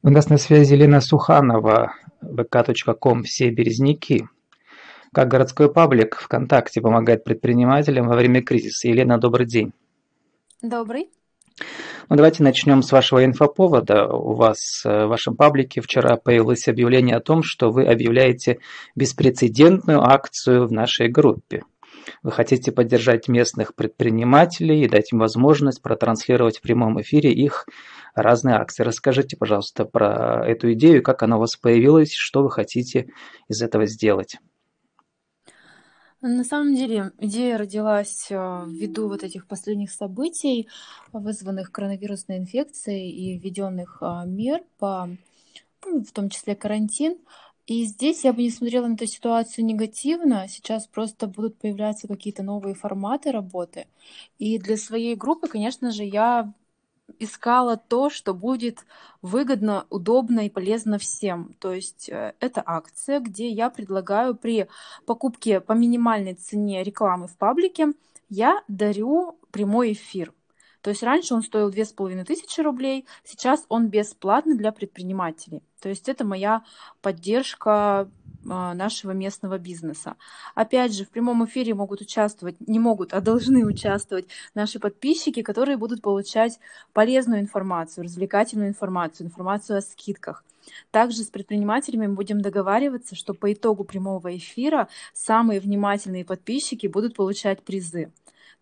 У нас на связи Елена Суханова, vk.com «Все березники». Как городской паблик ВКонтакте помогает предпринимателям во время кризиса. Елена, добрый день. Добрый. Ну, давайте начнем с вашего инфоповода. У вас э, в вашем паблике вчера появилось объявление о том, что вы объявляете беспрецедентную акцию в нашей группе. Вы хотите поддержать местных предпринимателей и дать им возможность протранслировать в прямом эфире их разные акции. Расскажите, пожалуйста, про эту идею, как она у вас появилась, что вы хотите из этого сделать. На самом деле идея родилась э, ввиду вот этих последних событий, вызванных коронавирусной инфекцией и введенных э, мер по, ну, в том числе карантин. И здесь я бы не смотрела на эту ситуацию негативно. Сейчас просто будут появляться какие-то новые форматы работы. И для своей группы, конечно же, я искала то, что будет выгодно, удобно и полезно всем. То есть э, это акция, где я предлагаю при покупке по минимальной цене рекламы в паблике я дарю прямой эфир. То есть раньше он стоил 2500 рублей, сейчас он бесплатный для предпринимателей. То есть это моя поддержка нашего местного бизнеса. Опять же, в прямом эфире могут участвовать, не могут, а должны участвовать наши подписчики, которые будут получать полезную информацию, развлекательную информацию, информацию о скидках. Также с предпринимателями мы будем договариваться, что по итогу прямого эфира самые внимательные подписчики будут получать призы.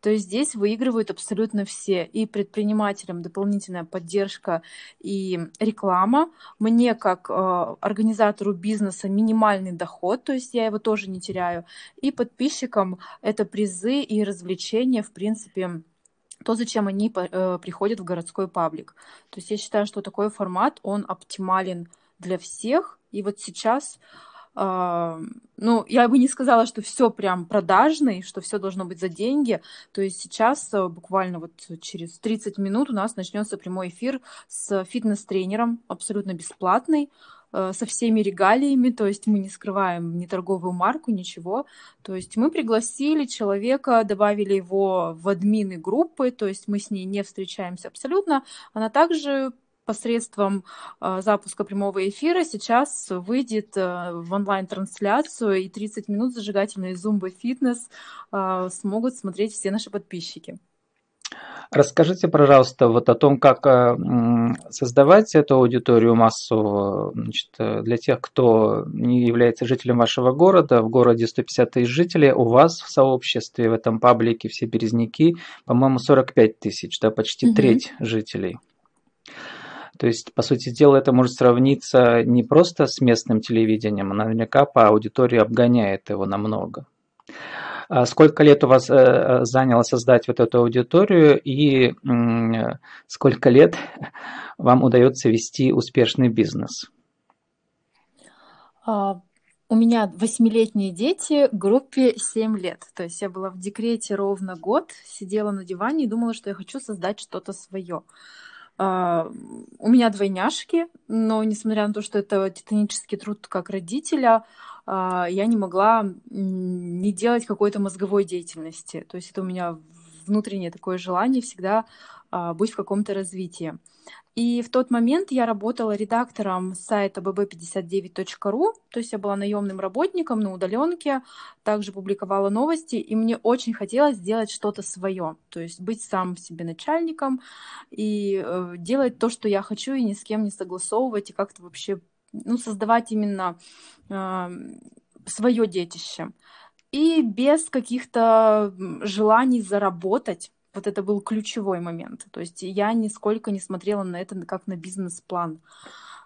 То есть здесь выигрывают абсолютно все. И предпринимателям дополнительная поддержка и реклама. Мне как э, организатору бизнеса минимальный доход, то есть я его тоже не теряю. И подписчикам это призы и развлечения, в принципе, то, зачем они э, приходят в городской паблик. То есть я считаю, что такой формат, он оптимален для всех. И вот сейчас ну, я бы не сказала, что все прям продажный, что все должно быть за деньги. То есть сейчас э, буквально вот через 30 минут у нас начнется прямой эфир с фитнес-тренером, абсолютно бесплатный, э, со всеми регалиями, то есть мы не скрываем ни торговую марку, ничего. То есть мы пригласили человека, добавили его в админы группы, то есть мы с ней не встречаемся абсолютно. Она также посредством э, запуска прямого эфира сейчас выйдет э, в онлайн-трансляцию, и 30 минут зажигательной зумбы фитнес э, смогут смотреть все наши подписчики. Расскажите, пожалуйста, вот о том, как создавать эту аудиторию массовую значит, для тех, кто не является жителем вашего города. В городе 150 тысяч жителей, у вас в сообществе, в этом паблике все березники, по-моему, 45 тысяч, да, почти угу. треть жителей. То есть, по сути дела, это может сравниться не просто с местным телевидением, а наверняка по аудитории обгоняет его намного. А сколько лет у вас э, заняло создать вот эту аудиторию и сколько лет вам удается вести успешный бизнес? А, у меня восьмилетние дети, группе 7 лет. То есть я была в декрете ровно год, сидела на диване и думала, что я хочу создать что-то свое. У меня двойняшки, но несмотря на то, что это титанический труд как родителя, uh, я не могла не делать какой-то мозговой деятельности. То есть это у меня внутреннее такое желание всегда uh, быть в каком-то развитии. И в тот момент я работала редактором сайта bb59.ru, то есть я была наемным работником на удаленке, также публиковала новости, и мне очень хотелось сделать что-то свое, то есть быть сам себе начальником и э, делать то, что я хочу, и ни с кем не согласовывать, и как-то вообще ну, создавать именно э, свое детище. И без каких-то желаний заработать, вот это был ключевой момент. То есть я нисколько не смотрела на это как на бизнес-план.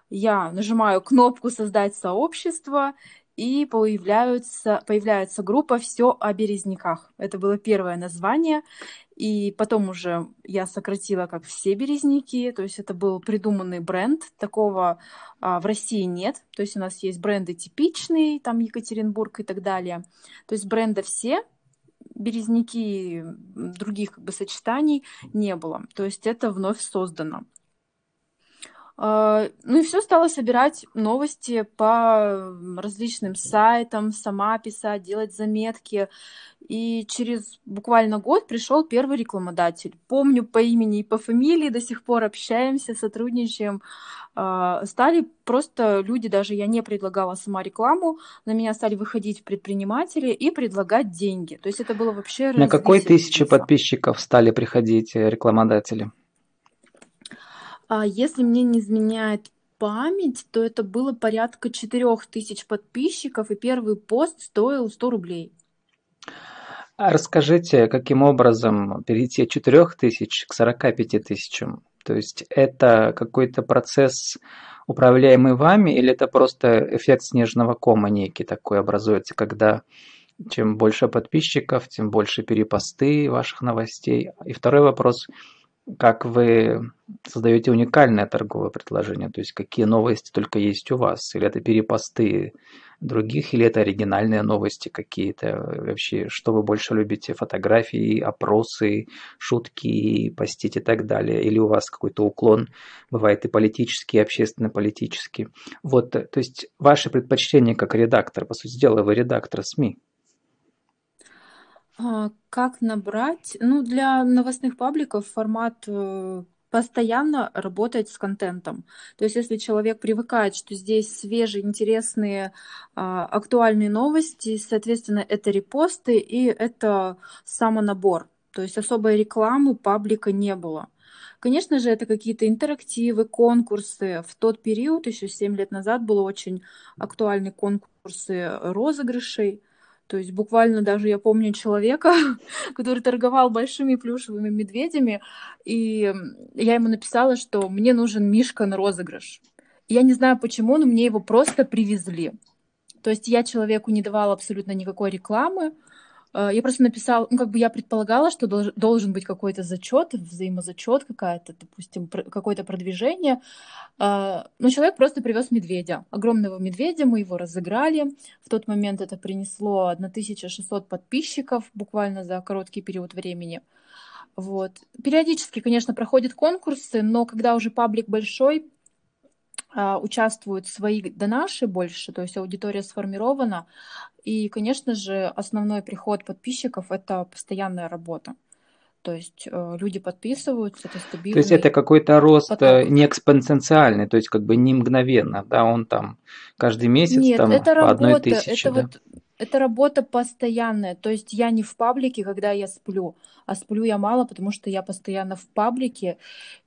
Я нажимаю кнопку «Создать сообщество», и появляются, появляется группа «Все о березняках». Это было первое название, и потом уже я сократила как «Все березняки», то есть это был придуманный бренд, такого а, в России нет, то есть у нас есть бренды типичные, там Екатеринбург и так далее, то есть бренда «Все», березники других как бы сочетаний не было. То есть это вновь создано. А, ну и все, стала собирать новости по различным сайтам, сама писать, делать заметки. И через буквально год пришел первый рекламодатель. Помню по имени и по фамилии, до сих пор общаемся, сотрудничаем. А, стали просто люди, даже я не предлагала сама рекламу, на меня стали выходить предприниматели и предлагать деньги. То есть это было вообще... На какой тысячи подписчиков стали приходить э, рекламодатели? А если мне не изменяет память, то это было порядка 4000 подписчиков, и первый пост стоил 100 рублей. А расскажите, каким образом перейти от 4000 к 45 тысячам? То есть это какой-то процесс, управляемый вами, или это просто эффект снежного кома некий такой образуется, когда чем больше подписчиков, тем больше перепосты ваших новостей? И второй вопрос – как вы создаете уникальное торговое предложение, то есть какие новости только есть у вас, или это перепосты других, или это оригинальные новости какие-то, вообще, что вы больше любите, фотографии, опросы, шутки, постить и так далее, или у вас какой-то уклон, бывает и политический, и общественно-политический. Вот, то есть ваши предпочтения как редактор, по сути дела, вы редактор СМИ. А, как набрать? Ну, для новостных пабликов формат э, постоянно работать с контентом. То есть, если человек привыкает, что здесь свежие, интересные, а, актуальные новости, соответственно, это репосты и это самонабор. То есть особой рекламы паблика не было. Конечно же, это какие-то интерактивы, конкурсы. В тот период, еще 7 лет назад, было очень актуальны конкурсы розыгрышей. То есть буквально даже я помню человека, который торговал большими плюшевыми медведями, и я ему написала, что мне нужен Мишка на розыгрыш. я не знаю почему, но мне его просто привезли. То есть я человеку не давала абсолютно никакой рекламы, я просто написала, ну, как бы я предполагала, что долж, должен быть какой-то зачет, взаимозачет какая-то, допустим, какое-то продвижение. Э, но человек просто привез медведя, огромного медведя, мы его разыграли. В тот момент это принесло 1600 подписчиков буквально за короткий период времени. Вот. Периодически, конечно, проходят конкурсы, но когда уже паблик большой, участвуют свои донаши больше, то есть аудитория сформирована. И, конечно же, основной приход подписчиков — это постоянная работа. То есть э, люди подписываются, это стабильно. То есть это какой-то рост э, поток. не экспоненциальный, то есть как бы не мгновенно, да, он там каждый месяц Нет, там это по работа, одной тысяче, это да? вот это работа постоянная. То есть я не в паблике, когда я сплю, а сплю я мало, потому что я постоянно в паблике.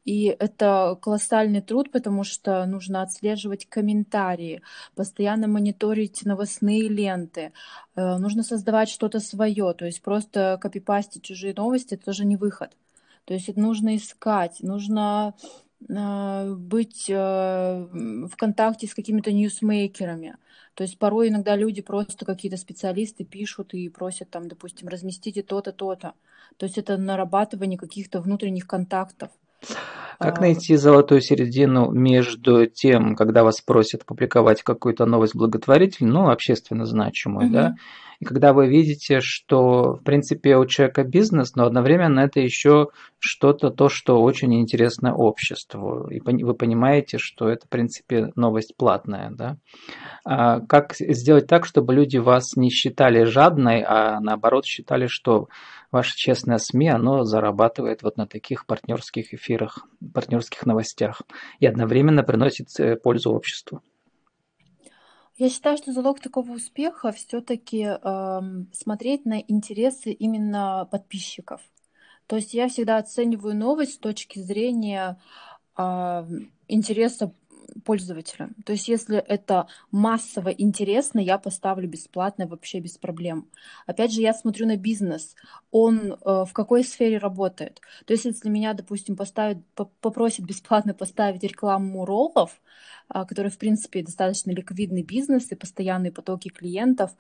И это колоссальный труд, потому что нужно отслеживать комментарии, постоянно мониторить новостные ленты, э, нужно создавать что-то свое. То есть просто копипастить чужие новости это тоже не выход. То есть это нужно искать, нужно быть э, в контакте с какими-то ньюсмейкерами. То есть порой иногда люди просто какие-то специалисты пишут и просят там, допустим, разместите то-то, то-то. То есть это нарабатывание каких-то внутренних контактов. Как а, найти золотую середину между тем, когда вас просят публиковать какую-то новость благотворительную, ну, общественно значимую, угу. да, и когда вы видите, что, в принципе, у человека бизнес, но одновременно это еще что-то, то, что очень интересно обществу, и вы понимаете, что это, в принципе, новость платная, да. А как сделать так, чтобы люди вас не считали жадной, а наоборот считали, что ваше честное СМИ, оно зарабатывает вот на таких партнерских эфирах, партнерских новостях и одновременно приносит э, пользу обществу. Я считаю, что залог такого успеха все-таки эм, смотреть на интересы именно подписчиков. То есть я всегда оцениваю новость с точки зрения э, интереса пользователя. То есть если это массово интересно, я поставлю бесплатно вообще без проблем. Опять же, я смотрю на бизнес. Он э, в какой сфере работает. То есть если меня, допустим, поставят, попросят бесплатно поставить рекламу роллов, э, который, в принципе, достаточно ликвидный бизнес и постоянные потоки клиентов,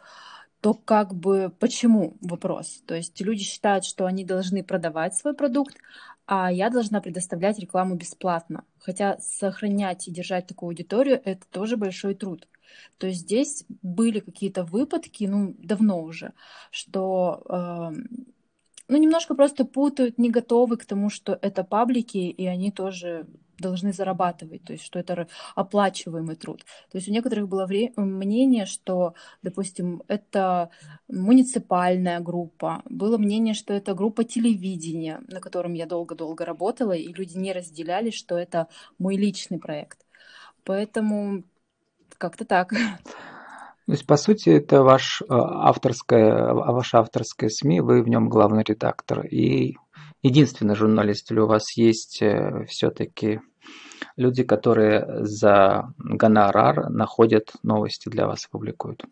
то как бы почему вопрос? То есть люди считают, что они должны продавать свой продукт, а я должна предоставлять рекламу бесплатно. Хотя сохранять и держать такую аудиторию — это тоже большой труд. То есть здесь были какие-то выпадки, ну, давно уже, что э, ну, немножко просто путают, не готовы к тому, что это паблики, и они тоже должны зарабатывать, то есть что это оплачиваемый труд. То есть у некоторых было вре- мнение, что, допустим, это муниципальная группа, было мнение, что это группа телевидения, на котором я долго-долго работала, и люди не разделяли, что это мой личный проект. Поэтому как-то так. То есть, по сути, это ваш э, авторское, ваша авторская СМИ, вы в нем главный редактор. И единственный журналист или у вас есть э, все-таки люди, которые за гонорар находят новости для вас и публикуют?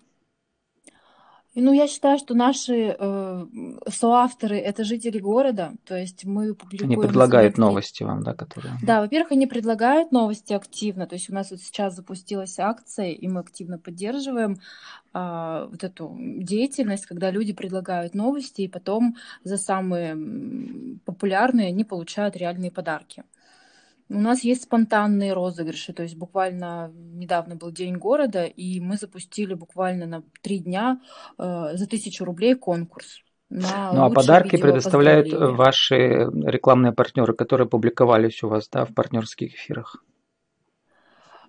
Ну, я считаю, что наши э, соавторы это жители города, то есть мы публикуем. Они предлагают новости вам, да, которые. Да, во-первых, они предлагают новости активно, то есть у нас вот сейчас запустилась акция, и мы активно поддерживаем э, вот эту деятельность, когда люди предлагают новости, и потом за самые популярные они получают реальные подарки. У нас есть спонтанные розыгрыши, то есть буквально недавно был День города, и мы запустили буквально на три дня э, за тысячу рублей конкурс. На ну а подарки предоставляют ваши рекламные партнеры, которые публиковались у вас да, в партнерских эфирах?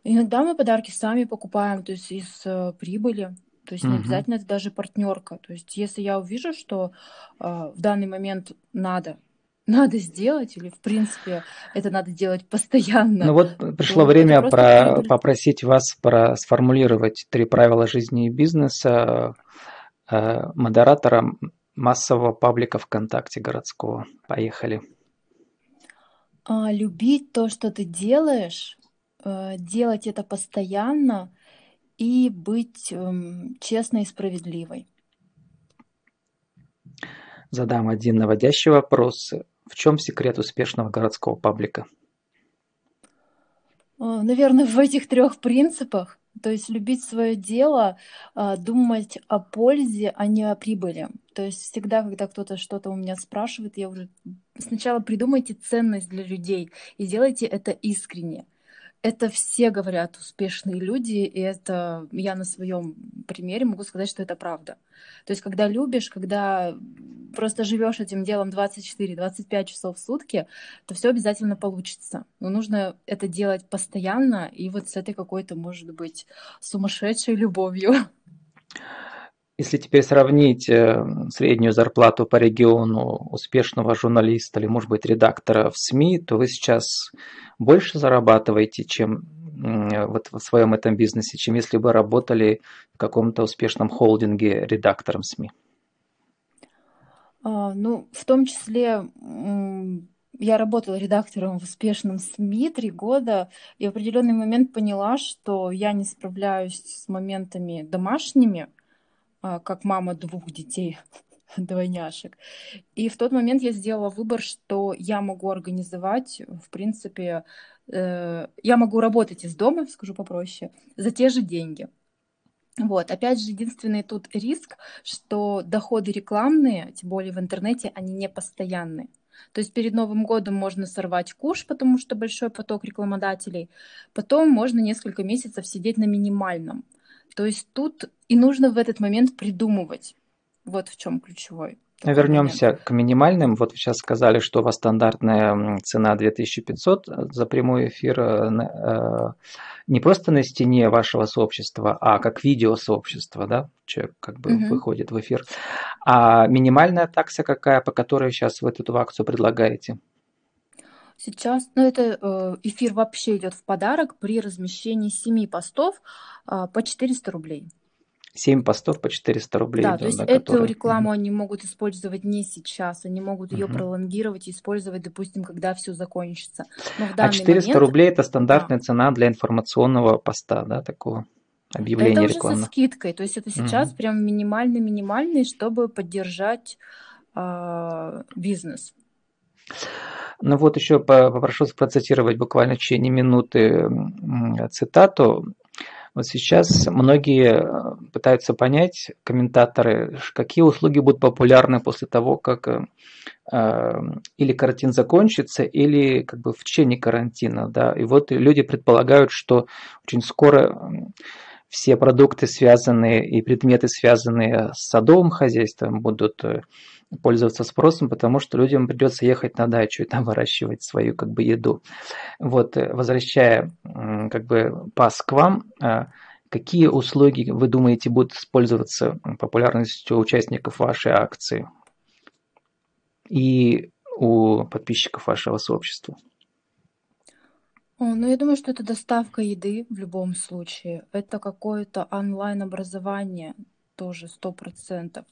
Иногда мы подарки сами покупаем, то есть из э, прибыли. То есть не обязательно это даже партнерка. То есть если я увижу, что э, в данный момент надо надо сделать, или в принципе это надо делать постоянно. Ну вот пришло время про, попросить вас про сформулировать три правила жизни и бизнеса э, модератора массового паблика ВКонтакте городского. Поехали. А, любить то, что ты делаешь, э, делать это постоянно и быть э, честной и справедливой. Задам один наводящий вопрос. В чем секрет успешного городского паблика? А, Наверное, в этих трех принципах. То есть любить свое дело, а, думать о пользе, а не о прибыли. То есть всегда, когда кто-то что-то у меня спрашивает, я уже сначала придумайте ценность для людей и делайте это искренне это все говорят успешные люди, и это я на своем примере могу сказать, что это правда. То есть, когда любишь, когда просто живешь этим делом 24-25 часов в сутки, то все обязательно получится. Но нужно это делать постоянно и вот с этой какой-то, может быть, сумасшедшей любовью. Если теперь сравнить э, среднюю зарплату по региону успешного журналиста или, может быть, редактора в СМИ, то вы сейчас больше зарабатываете, чем вот в своем этом бизнесе, чем если бы работали в каком-то успешном холдинге редактором СМИ? А, ну, в том числе я работала редактором в успешном СМИ три года, и в определенный момент поняла, что я не справляюсь с моментами домашними, как мама двух детей, двойняшек. И в тот момент я сделала выбор, что я могу организовать, в принципе, э, я могу работать из дома, скажу попроще, за те же деньги. Вот, опять же, единственный тут риск, что доходы рекламные, тем более в интернете, они не постоянные. То есть перед Новым годом можно сорвать куш, потому что большой поток рекламодателей. Потом можно несколько месяцев сидеть на минимальном. То есть тут и нужно в этот момент придумывать. Вот в чем ключевой. Вернемся момент. к минимальным. Вот вы сейчас сказали, что у вас стандартная цена 2500 за прямой эфир э, э, не просто на стене вашего сообщества, а как видео сообщества, да, человек как бы угу. выходит в эфир. А минимальная такса какая, по которой сейчас вы эту акцию предлагаете? Сейчас, ну это э, эфир вообще идет в подарок при размещении 7 постов э, по 400 рублей. 7 постов по 400 рублей. Да, идет, то есть да, эту которые... рекламу они могут использовать не сейчас, они могут ее угу. пролонгировать и использовать, допустим, когда все закончится. Но в а 400 момент... рублей это стандартная да. цена для информационного поста, да, такого объявления это уже рекламы. со скидкой, то есть это сейчас угу. прям минимальный-минимальный, чтобы поддержать э, бизнес. Ну вот еще попрошу процитировать буквально в течение минуты цитату. Вот сейчас многие э, пытаются понять, комментаторы, какие услуги будут популярны после того, как э, э, или карантин закончится, или как бы в течение карантина. Да? И вот люди предполагают, что очень скоро все продукты, связанные и предметы, связанные с садовым хозяйством, будут э, пользоваться спросом, потому что людям придется ехать на дачу и там выращивать свою как бы еду. Вот, э, возвращая как бы пас к вам, а, какие услуги вы думаете будут использоваться популярностью участников вашей акции и у подписчиков вашего сообщества? Ну, я думаю, что это доставка еды в любом случае. Это какое-то онлайн-образование тоже сто процентов.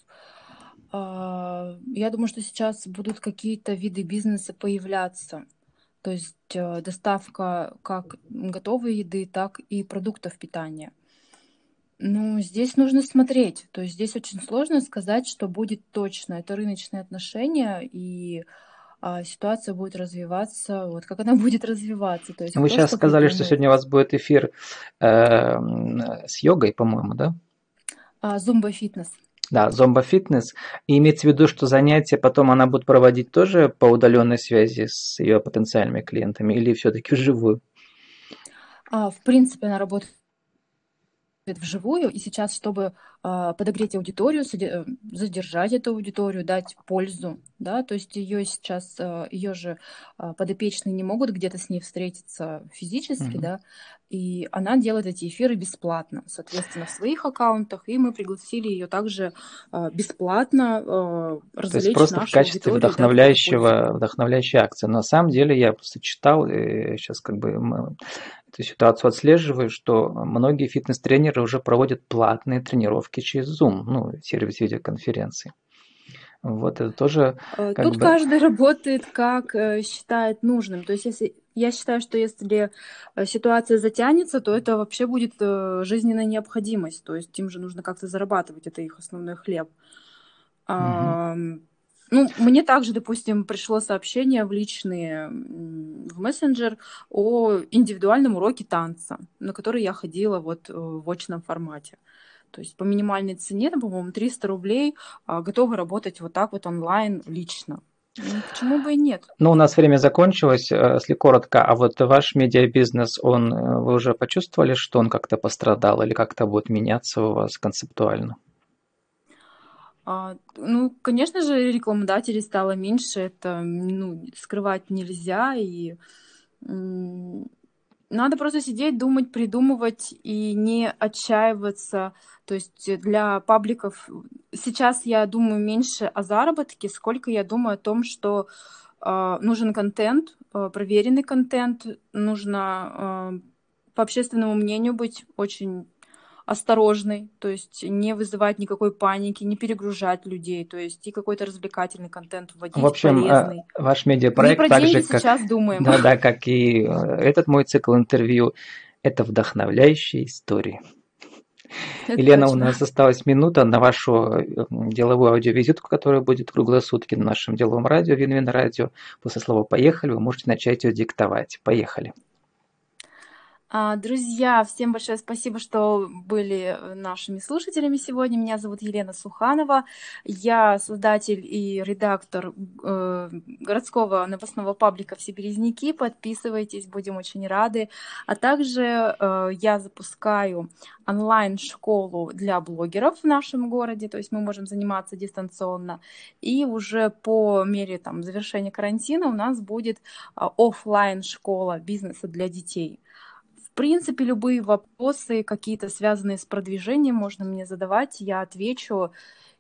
А, я думаю, что сейчас будут какие-то виды бизнеса появляться. То есть э, доставка как готовой еды, так и продуктов питания. Ну, здесь нужно смотреть. То есть здесь очень сложно сказать, что будет точно. Это рыночные отношения, и ситуация будет развиваться, вот как она будет развиваться. То есть Вы сейчас сказали, придумает. что сегодня у вас будет эфир э, с йогой, по-моему, да? А, зумба-фитнес. Да, зомба-фитнес. И имеется в виду, что занятия потом она будет проводить тоже по удаленной связи с ее потенциальными клиентами или все-таки вживую? А, в принципе, она работает вживую, и сейчас, чтобы подогреть аудиторию, э, задержать эту аудиторию, дать пользу, да, то есть ее сейчас, э, ее же э, подопечные не могут где-то с ней встретиться физически, mm-hmm. да, и она делает эти эфиры бесплатно, соответственно, в своих аккаунтах, и мы пригласили ее также бесплатно развлечь То есть просто в качестве вдохновляющего, вдохновляющей акции. Но на самом деле я просто читал, и сейчас как бы эту ситуацию отслеживаю, что многие фитнес-тренеры уже проводят платные тренировки через Zoom, ну, сервис видеоконференции. Вот это тоже. Э, тут бы... каждый работает как э, считает нужным. То есть, если я считаю, что если э, ситуация затянется, то это вообще будет жизненная необходимость. То есть им же нужно как-то зарабатывать, это их основной хлеб. Угу. Ну, мне также, допустим, пришло сообщение в личные в мессенджер о индивидуальном уроке танца, на который я ходила вот в очном формате. То есть по минимальной цене, по-моему, 300 рублей, а, готовы работать вот так вот онлайн лично. Ну, почему бы и нет? Ну, у нас время закончилось, э, если коротко. А вот ваш медиабизнес, он, э, вы уже почувствовали, что он как-то пострадал или как-то будет меняться у вас концептуально? А, ну, конечно же, рекламодателей стало меньше, это ну, скрывать нельзя, и надо просто сидеть, думать, придумывать и не отчаиваться. То есть для пабликов сейчас я думаю меньше о заработке, сколько я думаю о том, что э, нужен контент, э, проверенный контент, нужно э, по общественному мнению быть очень осторожный, то есть не вызывать никакой паники, не перегружать людей, то есть и какой-то развлекательный контент вводить, В общем, э, полезный. ваш медиапроект так же, как... сейчас думаем. Да, да, как и э, этот мой цикл интервью, это вдохновляющие истории. Это Елена, точно. у нас осталась минута на вашу э, деловую аудиовизитку, которая будет круглые сутки на нашем деловом радио, Винвин радио. После слова «поехали» вы можете начать ее диктовать. Поехали. А, друзья, всем большое спасибо, что были нашими слушателями сегодня. Меня зовут Елена Суханова. Я создатель и редактор э, городского новостного паблика «Все березники». Подписывайтесь, будем очень рады. А также э, я запускаю онлайн-школу для блогеров в нашем городе, то есть мы можем заниматься дистанционно. И уже по мере там, завершения карантина у нас будет э, офлайн школа бизнеса для детей – в принципе, любые вопросы, какие-то связанные с продвижением, можно мне задавать, я отвечу.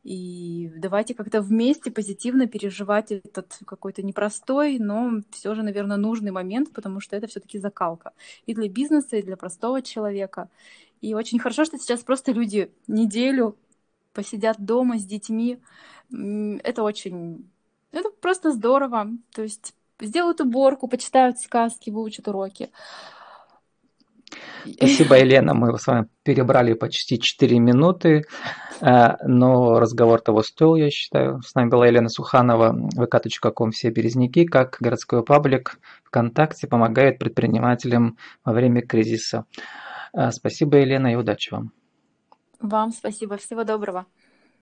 И давайте как-то вместе позитивно переживать этот какой-то непростой, но все же, наверное, нужный момент, потому что это все-таки закалка и для бизнеса, и для простого человека. И очень хорошо, что сейчас просто люди неделю посидят дома с детьми. Это очень... Это просто здорово. То есть сделают уборку, почитают сказки, выучат уроки. Спасибо, Елена. Мы с вами перебрали почти 4 минуты, э, но разговор того стоил, я считаю. С нами была Елена Суханова, vk.com «Все березники», как городской паблик ВКонтакте помогает предпринимателям во время кризиса. Э, спасибо, Елена, и удачи вам. Вам спасибо. Всего доброго.